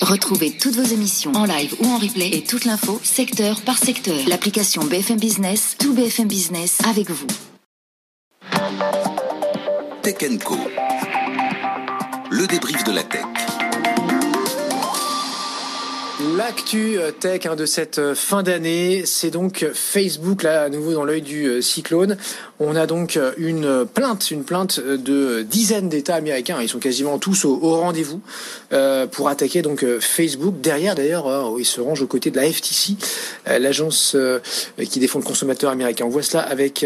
Retrouvez toutes vos émissions en live ou en replay et toute l'info secteur par secteur. L'application BFM Business, tout BFM Business avec vous. Tech Co. Le débrief de la tech. L'actu euh, tech hein, de cette euh, fin d'année, c'est donc Facebook, là à nouveau dans l'œil du euh, cyclone. On a donc une plainte, une plainte de dizaines d'États américains. Ils sont quasiment tous au, rendez-vous pour attaquer donc Facebook. Derrière d'ailleurs, ils se rangent aux côtés de la FTC, l'agence qui défend le consommateur américain. On voit cela avec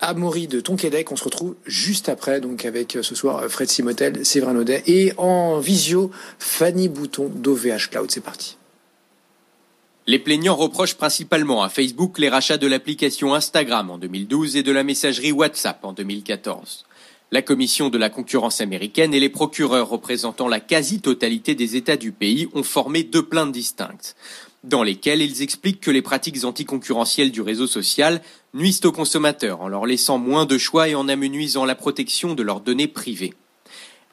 Amaury de Tonquédec. On se retrouve juste après, donc avec ce soir Fred Simotel, Séverin Audet et en visio Fanny Bouton d'OVH Cloud. C'est parti. Les plaignants reprochent principalement à Facebook les rachats de l'application Instagram en 2012 et de la messagerie WhatsApp en 2014. La Commission de la concurrence américaine et les procureurs représentant la quasi-totalité des États du pays ont formé deux plaintes distinctes, dans lesquelles ils expliquent que les pratiques anticoncurrentielles du réseau social nuisent aux consommateurs en leur laissant moins de choix et en amenuisant la protection de leurs données privées.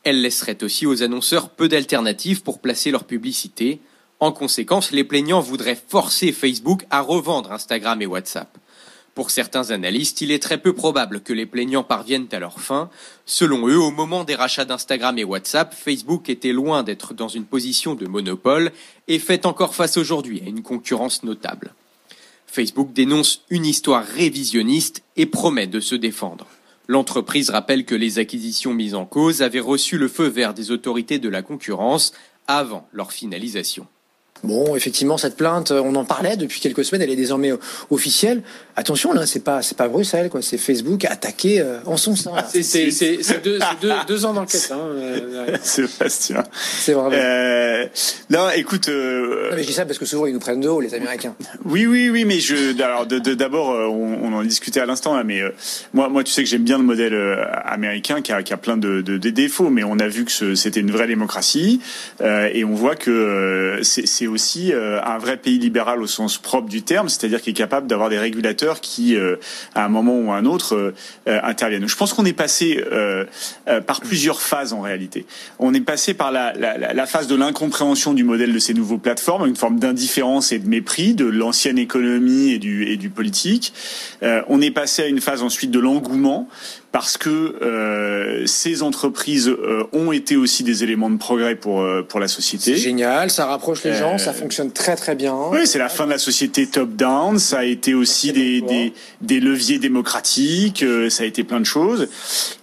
Elles laisseraient aussi aux annonceurs peu d'alternatives pour placer leur publicité, en conséquence, les plaignants voudraient forcer Facebook à revendre Instagram et WhatsApp. Pour certains analystes, il est très peu probable que les plaignants parviennent à leur fin. Selon eux, au moment des rachats d'Instagram et WhatsApp, Facebook était loin d'être dans une position de monopole et fait encore face aujourd'hui à une concurrence notable. Facebook dénonce une histoire révisionniste et promet de se défendre. L'entreprise rappelle que les acquisitions mises en cause avaient reçu le feu vert des autorités de la concurrence avant leur finalisation. Bon, effectivement, cette plainte, on en parlait depuis quelques semaines, elle est désormais officielle. Attention, là, c'est pas, c'est pas Bruxelles, quoi, c'est Facebook attaqué euh, en son sein. c'est deux, deux, deux, ans d'enquête. Hein, euh, Sébastien. C'est vrai. Euh, non, écoute. Euh, non, mais je dis ça parce que souvent ils nous prennent de haut, les Américains. Oui, oui, oui, mais je, alors, d'abord, on, on, en discutait à l'instant là, mais moi, moi, tu sais que j'aime bien le modèle américain qui a, qui a plein de, de, de, défauts, mais on a vu que c'était une vraie démocratie et on voit que c'est aussi euh, un vrai pays libéral au sens propre du terme, c'est-à-dire qu'il est capable d'avoir des régulateurs qui, euh, à un moment ou à un autre, euh, interviennent. Je pense qu'on est passé par plusieurs phases en réalité. On est passé par la, phase de l'incompréhension du modèle de ces nouveaux plateformes, une forme d'indifférence et de mépris de l'ancienne économie et du politique. on est passé à une phase ensuite de l'engouement parce que euh, ces entreprises euh, ont été aussi des éléments de progrès pour euh, pour la société. C'est génial, ça rapproche les gens, ça fonctionne très très bien. Oui, c'est la fin de la société top-down, ça a été aussi des, des, des leviers démocratiques, ça a été plein de choses.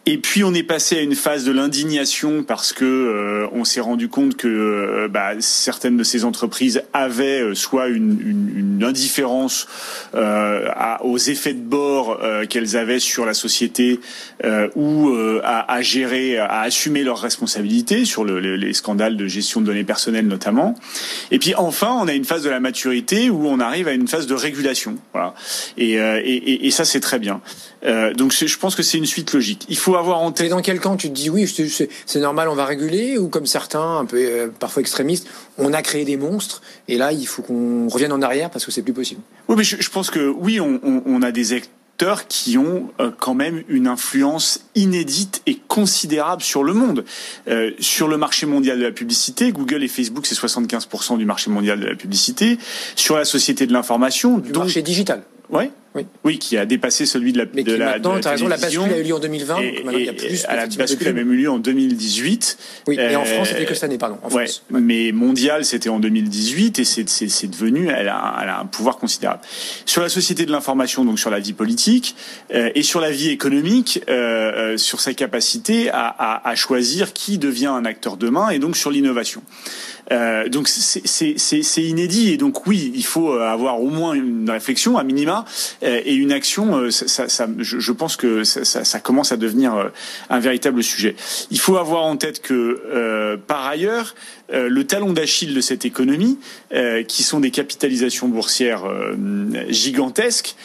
Et puis on est passé à une phase de l'indignation parce que on s'est rendu compte que bah, certaines de ces entreprises avaient soit une, indifférence aux effets de bord qu'elles avaient sur la société euh, ou euh, à, gérer, à assumer leurs responsabilités sur le, les scandales de gestion de données personnelles notamment. Et puis enfin, on a une phase de la maturité où on arrive à une phase de régulation. Et, euh, et, ça, c'est très bien. Euh, donc je pense que c'est une suite logique. Il faut avoir en tête. Et dans quel camp tu te dis oui, c'est normal, on va réguler, ou comme certains, un peu euh, parfois extrémistes, on a créé des monstres et là il faut qu'on revienne en arrière parce que c'est plus possible. Oui, mais je, je pense que oui, on, on, on a des qui ont euh, quand même une influence inédite et considérable sur le monde. Euh, sur le marché mondial de la publicité, Google et Facebook, c'est 75% du marché mondial de la publicité. Sur la société de l'information, du marché digital. Ouais. Oui. qui a dépassé celui de la Mais de qui la, maintenant, de la t'as raison, la bascule a eu lieu en 2020. Et, donc maintenant, il y a et- plus, à la bascule a même eu lieu en 2018. Oui, et en Euh, France, c'était que cette année, pardon. En ouais, France. mais mondial, c'était en 2018 et c'est c'est- c'est devenu, elle a, elle a un pouvoir considérable. Sur la société de l'information, donc sur la vie politique euh, et sur la vie économique, euh, euh, sur sa capacité à, à, à choisir qui devient un acteur demain et donc sur l'innovation. Euh, donc c'est- inédit et donc oui, il faut euh, avoir au moins une réflexion à minima euh, et une action. Ça, je, pense que ça, commence à devenir un véritable sujet. Il faut avoir en tête que par ailleurs, le talon d'Achille de cette économie, qui sont des capitalisations boursières gigantesques,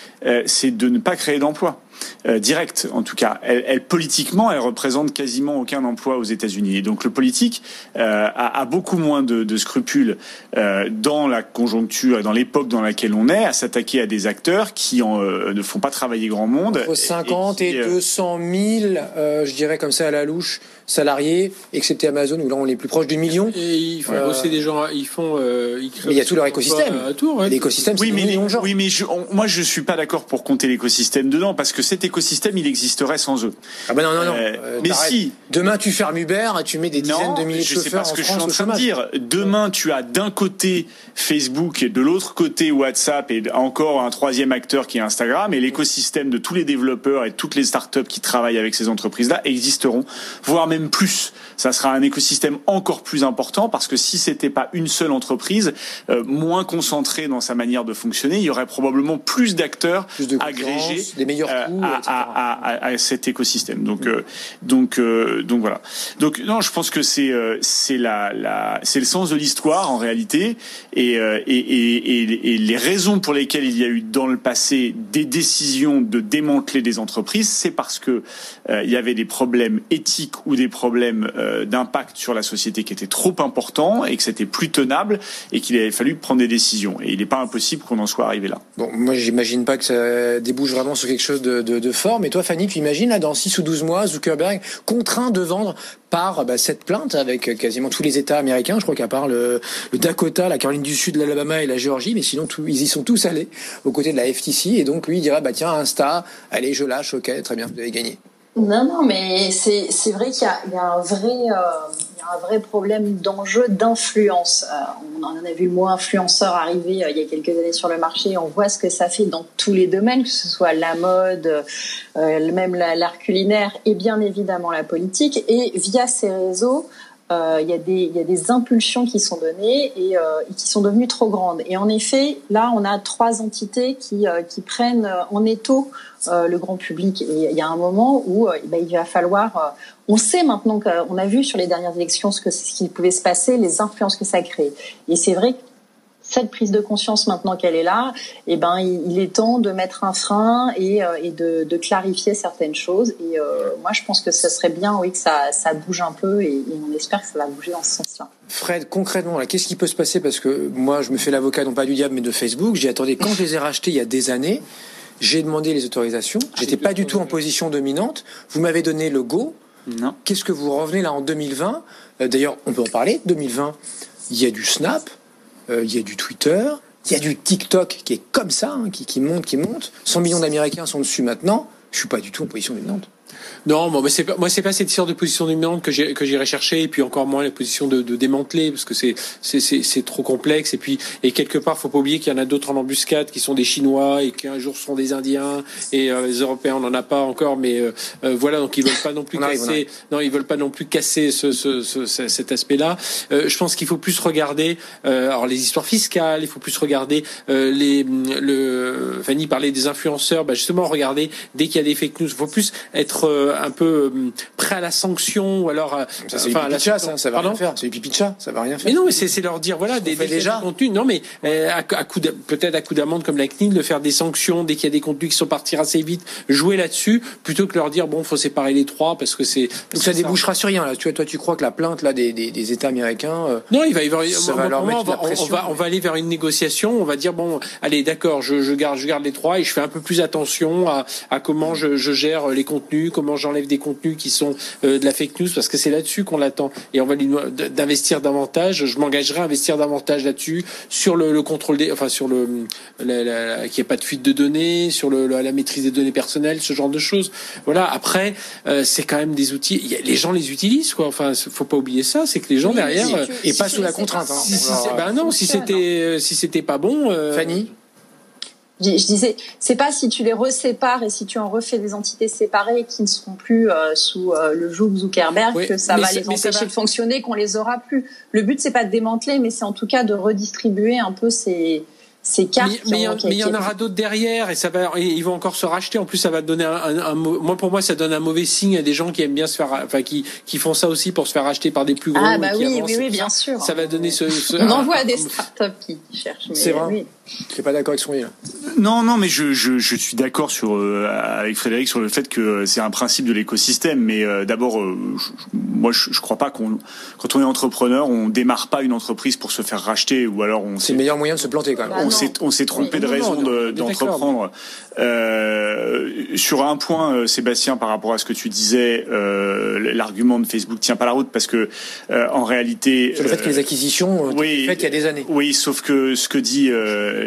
c'est de ne pas créer d'emplois. Euh, direct en tout cas. Elle, elle, politiquement, elle représente quasiment aucun emploi aux États-Unis. Et donc le politique euh, a, a beaucoup moins de, de scrupules euh, dans la conjoncture et dans l'époque dans laquelle on est à s'attaquer à des acteurs qui en, euh, ne font pas travailler grand monde. Entre 50 et, qui, euh, 200 000, euh, je dirais comme ça à la louche, salariés, excepté Amazon où là on est plus proche du million. Et ils font Euh, bosser des gens, ils font. euh, ils créent Mais il y a tout leur écosystème. tour, ouais. L'écosystème, c'est Oui, des mais, millions de gens. oui, mais je, on- moi je suis pas d'accord pour compter l'écosystème dedans parce que cet écosystème il existerait sans eux. Ah ben non, non, non. Euh, Euh, mais si. Demain, tu fermes Uber et tu mets des dizaines Non, de milliers de je sais chauffeurs pas ce que je suis France en train de dire. Demain, tu as d'un côté Facebook et de l'autre côté WhatsApp et encore un troisième acteur qui est Instagram et l'écosystème de tous les développeurs et toutes les startups qui travaillent avec ces entreprises-là existeront, voire même plus. Ça sera un écosystème encore plus important parce que si c'était pas une seule entreprise, euh, moins concentrée dans sa manière de fonctionner, il y aurait probablement plus d'acteurs agrégés des meilleurs coûts, à, etc. à- à- à cet écosystème. Donc, euh, donc, euh, donc voilà. Donc non, je pense que c'est euh, c'est la, la c'est le sens de l'histoire en réalité et, euh, et, et, et, et les raisons pour lesquelles il y a eu dans le passé des décisions de démanteler des entreprises, c'est parce que euh, il y avait des problèmes éthiques ou des problèmes euh, d'impact sur la société qui étaient trop importants et que c'était plus tenable et qu'il avait fallu prendre des décisions. Et il n'est pas impossible qu'on en soit arrivé là. Bon, moi, j'imagine pas que ça débouche vraiment sur quelque chose de, de, fort. Mais toi, Fanny, tu imagines, là, dans 6 ou 12 mois, Zuckerberg contraint de vendre par bah, cette plainte avec quasiment tous les États américains. Je crois qu'à part le, Dakota, la Caroline du Sud, l'Alabama et la Géorgie, mais sinon, ils y sont tous allés aux côtés de la FTC. Et donc, lui, il dira, bah tiens, Insta, allez, je lâche, ok, très bien, vous avez gagné. Non, non, mais c'est vrai qu'il y y a un vrai euh, il y a un vrai problème d'enjeu d'influence. Euh, on en a vu le mot influenceur arriver euh, il y a quelques années sur le marché. On voit ce que ça fait dans tous les domaines, que ce soit la mode, euh, même la- l'art culinaire et bien évidemment la politique. Et via ces réseaux, il y, a des, y a des impulsions qui sont données et, euh, et qui sont devenues trop grandes. Et en effet, là, on a trois entités qui, euh, qui prennent euh, en étau euh, le grand public. Et il y a un moment où euh, ben, il va falloir... euh, on sait maintenant qu'on a vu sur les dernières élections ce, que, ce qui pouvait se passer, les influences que ça a créé. Et c'est vrai que cette prise de conscience maintenant qu'elle est là, eh ben il, est temps de mettre un frein et, euh, et de, de clarifier certaines choses. Et euh, moi, je pense que ce serait bien, oui, que ça, ça bouge un peu et, et on espère que ça va bouger dans ce sens-là. Fred, concrètement, qu'est-ce qui peut se passer? Parce que moi, je me fais l'avocat, non pas du diable, mais de Facebook. J'ai attendez, quand je les ai rachetés il y a des années, j'ai demandé les autorisations. J'étais pas du tout en position dominante. Vous m'avez donné le go. Non. Qu'est-ce que vous revenez là en 2020 Euh, D'ailleurs, on peut en parler. 2020, il y a du Snap, euh, il y a du Twitter, il y a du TikTok qui est comme ça, hein, qui, qui monte, qui monte. 100 millions d'Américains sont dessus maintenant. Je suis pas du tout en position dominante. Non, bon, mais c'est pas, moi c'est pas cette histoire de position dominante que j'ai que j'irai chercher, et puis encore moins la position de, de démanteler parce que c'est c'est c'est c'est trop complexe. Et puis et quelque part, faut pas oublier qu'il y en a d'autres en embuscade qui sont des Chinois et qu'un jour seront des Indiens et euh, les Européens on en a pas encore, mais euh, euh, voilà donc ils veulent pas non plus casser. Non, ils veulent pas non plus casser ce, ce, ce- ce- cet aspect-là. Euh, je pense qu'il faut plus regarder euh, alors les histoires fiscales, il faut plus regarder euh, les le Fanny parlait des influenceurs, bah justement regarder dès qu'il y a des fake news, il faut plus être euh, un peu euh, prêt à la sanction ou alors euh, Ça, c'est enfin, à la chat, ça, ça va Pardon rien faire. C'est pipi de chat, ça va rien faire. mais non, mais c'est leur dire voilà des, des, déjà. des contenus. Non, mais euh, à, à coup peut-être à coup d'amende comme la CNIL de faire des sanctions dès qu'il y a des contenus qui sont partis assez vite, jouer là-dessus plutôt que leur dire bon faut séparer les trois parce que c'est Donc ça débouchera sur rien là. Tu vois, toi, tu crois que la plainte là des, des, États américains euh, Non, il va y avoir. Ça va leur mettre on, la va, on- on pression. va on va aller vers une négociation. On va dire bon, allez, d'accord, je, je garde je garde les trois et je fais un peu plus attention à, à comment je, je gère les contenus, contenus, comment j'enlève des contenus qui sont de la fake news, parce que c'est là-dessus qu'on l'attend. Et on va lui d'investir davantage. Je m'engagerai à investir davantage là-dessus sur le, le, contrôle des, enfin sur le, qu'il n'y ait pas de fuite de données, sur le, la maîtrise des données personnelles, ce genre de choses. Voilà. Après, c'est quand même des outils. Les gens les utilisent, quoi. Enfin, faut pas oublier ça. C'est que les gens derrière et pas sous la contrainte. Hein. Si, si, ben non, si c'était si c'était pas bon. Fanny? Je, disais, c'est pas si tu les resépares et si tu en refais des entités séparées qui ne seront plus euh, sous euh, le joug Zuckerberg que ça va les empêcher de fonctionner, qu'on les aura plus. Le but c'est pas de démanteler, mais c'est en tout cas de redistribuer un peu ces ces cartes. Mais il y, en aura d'autres derrière et ça va, ils vont encore se racheter. En plus, ça va donner un, un, moi pour moi, ça donne un mauvais signe à des gens qui aiment bien se faire, enfin qui qui font ça aussi pour se faire racheter par des plus gros. Ah bah oui, oui, oui, bien sûr. Ça va donner ce. ce On en voit des startups qui cherchent. C'est vrai. Oui. Je suis pas d'accord avec son là. Non, non, mais je, je, je suis d'accord sur euh, avec Frédéric sur le fait que c'est un principe de l'écosystème. Mais euh, d'abord, euh, moi, je, je crois pas qu'on, quand on est entrepreneur, on démarre pas une entreprise pour se faire racheter ou alors on. C'est le meilleur moyen de se planter quand même. on s'est on s'est trompé de raison d'entreprendre. sur un point, Sébastien, par rapport à ce que tu disais, l'argument de Facebook tient pas la route parce que en réalité. Sur le fait que les acquisitions, oui, faites il y a des années. Oui, sauf que ce que dit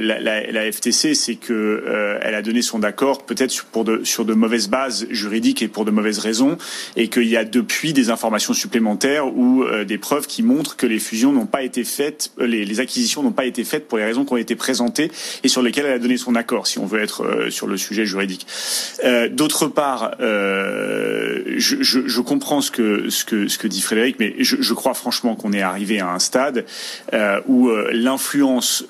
la, la, FTC, c'est que euh, elle a donné son accord peut-être pour de, sur de mauvaises bases juridiques et pour de mauvaises raisons, et qu'il y a depuis des informations supplémentaires ou euh, des preuves qui montrent que les fusions n'ont pas été faites, euh, les, acquisitions n'ont pas été faites pour les raisons qui ont été présentées et sur lesquelles elle a donné son accord, si on veut être sur le sujet juridique. D'autre part, je, comprends ce que ce que dit Frédéric, mais je crois franchement qu'on est arrivé à un stade où l'influence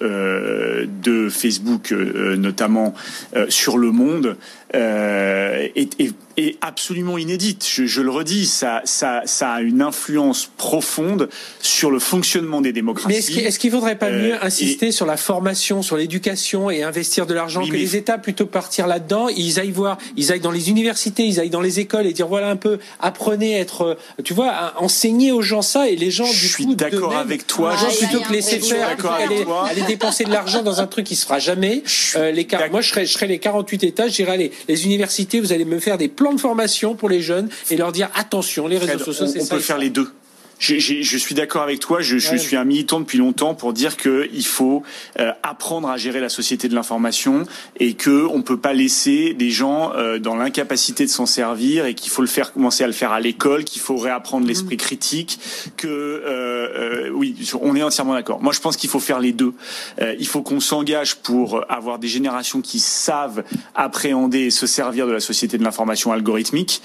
de Facebook, euh, notamment euh, sur le monde, euh, est, est, est, absolument inédite. Je, je le redis, ça, ça, ça, a une influence profonde sur le fonctionnement des démocraties. Mais est-ce qu'il est faudrait pas mieux insister sur la formation, sur l'éducation et investir de l'argent que les États plutôt partir là-dedans Ils aillent voir, ils aillent dans les universités, ils aillent dans les écoles et dire voilà un peu, apprenez à être, tu vois, enseigner aux gens ça et les gens je du suis d'accord avec toi. gens plutôt que laisser faire, aller, aller, dépenser de l'argent dans un truc qui se fera jamais. Euh, les, moi, je serais, je serais les 48 États, je dirais allez, les universités, vous allez me faire des plans de formation pour les jeunes et leur dire attention, les réseaux sociaux, c'est ça. On peut faire les deux. Je, je, je, suis d'accord avec toi. Je, je, suis un militant depuis longtemps pour dire que il faut euh, apprendre à gérer la société de l'information et que on peut pas laisser des gens euh, dans l'incapacité de s'en servir et qu'il faut le faire commencer à le faire à l'école, qu'il faut réapprendre l'esprit critique. Que euh, oui, on est entièrement d'accord. Moi, je pense qu'il faut faire les deux. il faut qu'on s'engage pour avoir des générations qui savent appréhender et se servir de la société de l'information algorithmique,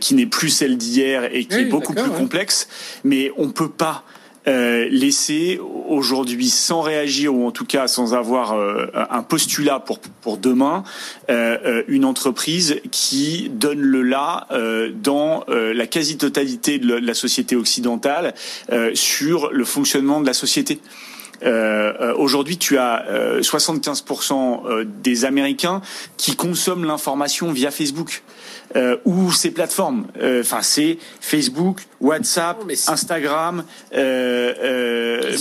qui n'est plus celle d'hier et qui oui, est beaucoup plus ouais. complexe mais on peut pas euh, laisser aujourd'hui sans réagir ou en tout cas sans avoir euh, un postulat pour pour demain euh, une entreprise qui donne le là dans la quasi-totalité de la société occidentale sur le fonctionnement de la société. Euh, Aujourd'hui, tu as euh, 75% des Américains qui consomment l'information via Facebook euh, ou ces plateformes. Enfin, c'est Facebook, WhatsApp, Instagram,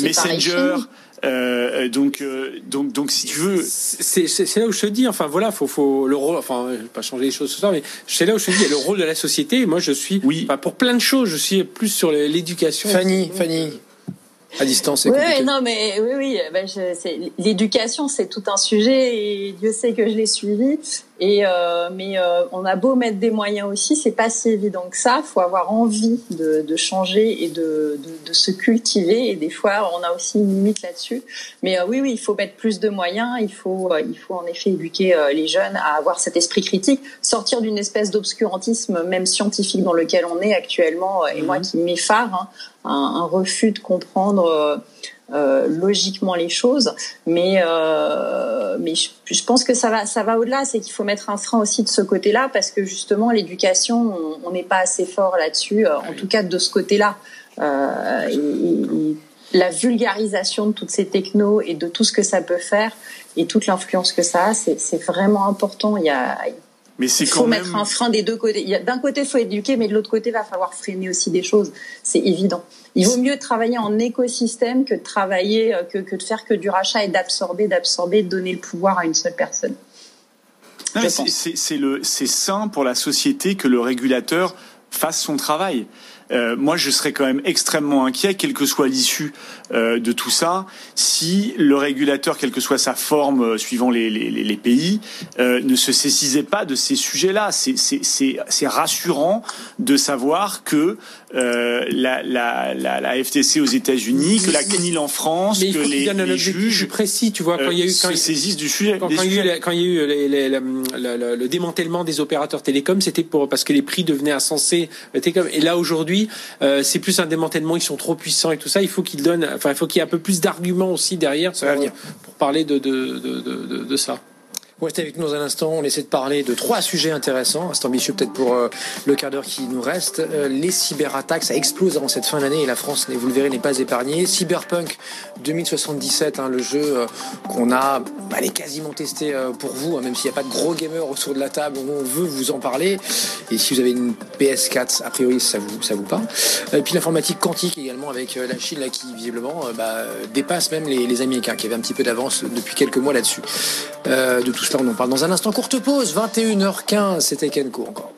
Messenger. Euh, donc, euh, donc, donc, si tu veux, c'est là où je te dis. Enfin, voilà, faut, faut le rôle. Enfin, pas changer les choses ce soir, mais c'est là où je te dis, le rôle de la société. Moi, je suis, oui, enfin, pour plein de choses, je suis plus sur l'éducation. Fanny, Fanny à distance. Oui, non, mais oui, oui. Ben L'éducation, c'est tout un sujet et Dieu sait que je l'ai suivi. Et euh, mais euh, on a beau mettre des moyens aussi, c'est pas si évident que ça. Faut avoir envie de, de changer et de, de, de, se cultiver. Et des fois, on a aussi une limite là-dessus. Mais euh, oui, oui, il faut mettre plus de moyens. Il faut, il faut en effet éduquer les jeunes à avoir cet esprit critique, sortir d'une espèce d'obscurantisme, même scientifique, dans lequel on est actuellement. Et moi, qui m'effare, hein, un, un, refus de comprendre euh, logiquement les choses, mais euh, mais je, je, pense que ça va ça va au-delà, c'est qu'il faut mettre un frein aussi de ce côté-là parce que justement l'éducation, on n'est pas assez fort là-dessus, euh, en tout cas de ce côté-là. Et, et, la vulgarisation de toutes ces technos et de tout ce que ça peut faire et toute l'influence que ça a, c'est vraiment important. Il y a mais c'est il faut même... mettre un frein des deux côtés. D'un côté, il faut éduquer, mais de l'autre côté, il va falloir freiner aussi des choses. C'est évident. Il vaut mieux travailler en écosystème que de travailler, que, que de faire que du rachat et d'absorber, d'absorber, de donner le pouvoir à une seule personne. C'est sain pour la société que le régulateur fasse son travail. Euh, moi, je serais quand même extrêmement inquiet, quelle que soit l'issue euh, de tout ça, si le régulateur, quelle que soit sa forme euh, suivant les, les, les pays, ne se saisissait pas de ces sujets-là. C'est rassurant de savoir que la, la, la, la, FTC aux États-Unis, que la CNIL en France, mais que les, les juges précis, tu vois, quand il y a eu quand se saisissent du sujet. Quand, quand, il, y a eu, quand il y a eu les, les, le, le, démantèlement des opérateurs télécoms, c'était pour parce que les prix devenaient insensés. Et là aujourd'hui, euh, c'est plus un démantèlement. Ils sont trop puissants et tout ça. Il faut qu'ils donnent Enfin, il faut qu'il y ait un peu plus d'arguments aussi derrière pour parler de, de, de, de, de ça. Restez avec nous un instant. On essaie de parler de trois sujets intéressants. C'est ambitieux peut-être pour euh, le quart d'heure qui nous reste. Euh, les cyberattaques, ça explose avant cette fin d'année et la France, vous le verrez, n'est pas épargnée. Cyberpunk 2077, hein, le jeu euh, qu'on a allez, quasiment testé pour vous, hein, même s'il n'y a pas de gros gamers autour de la table, on veut vous en parler. Et si vous avez une PS4, a priori, ça vous, ça vous parle. Et puis l'informatique quantique également avec la Chine là, qui visiblement bah, dépasse même les, Américains qui avaient un petit peu d'avance depuis quelques mois là-dessus. On en parle dans un instant. Courte pause, 21h15, c'était Kenko encore.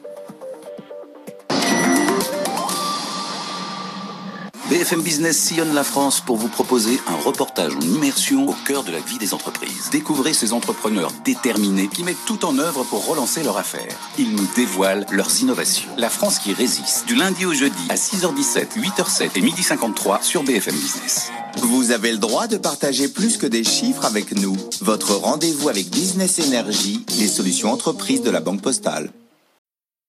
BFM Business sillonne la France pour vous proposer un reportage en immersion au cœur de la vie des entreprises. Découvrez ces entrepreneurs déterminés qui mettent tout en œuvre pour relancer leur affaire. Ils nous dévoilent leurs innovations. La France qui résiste, du lundi au jeudi à 6h17, 8h07 et 12h53 sur BFM Business. Vous avez le droit de partager plus que des chiffres avec nous. Votre rendez-vous avec Business Energy, les solutions entreprises de la Banque Postale.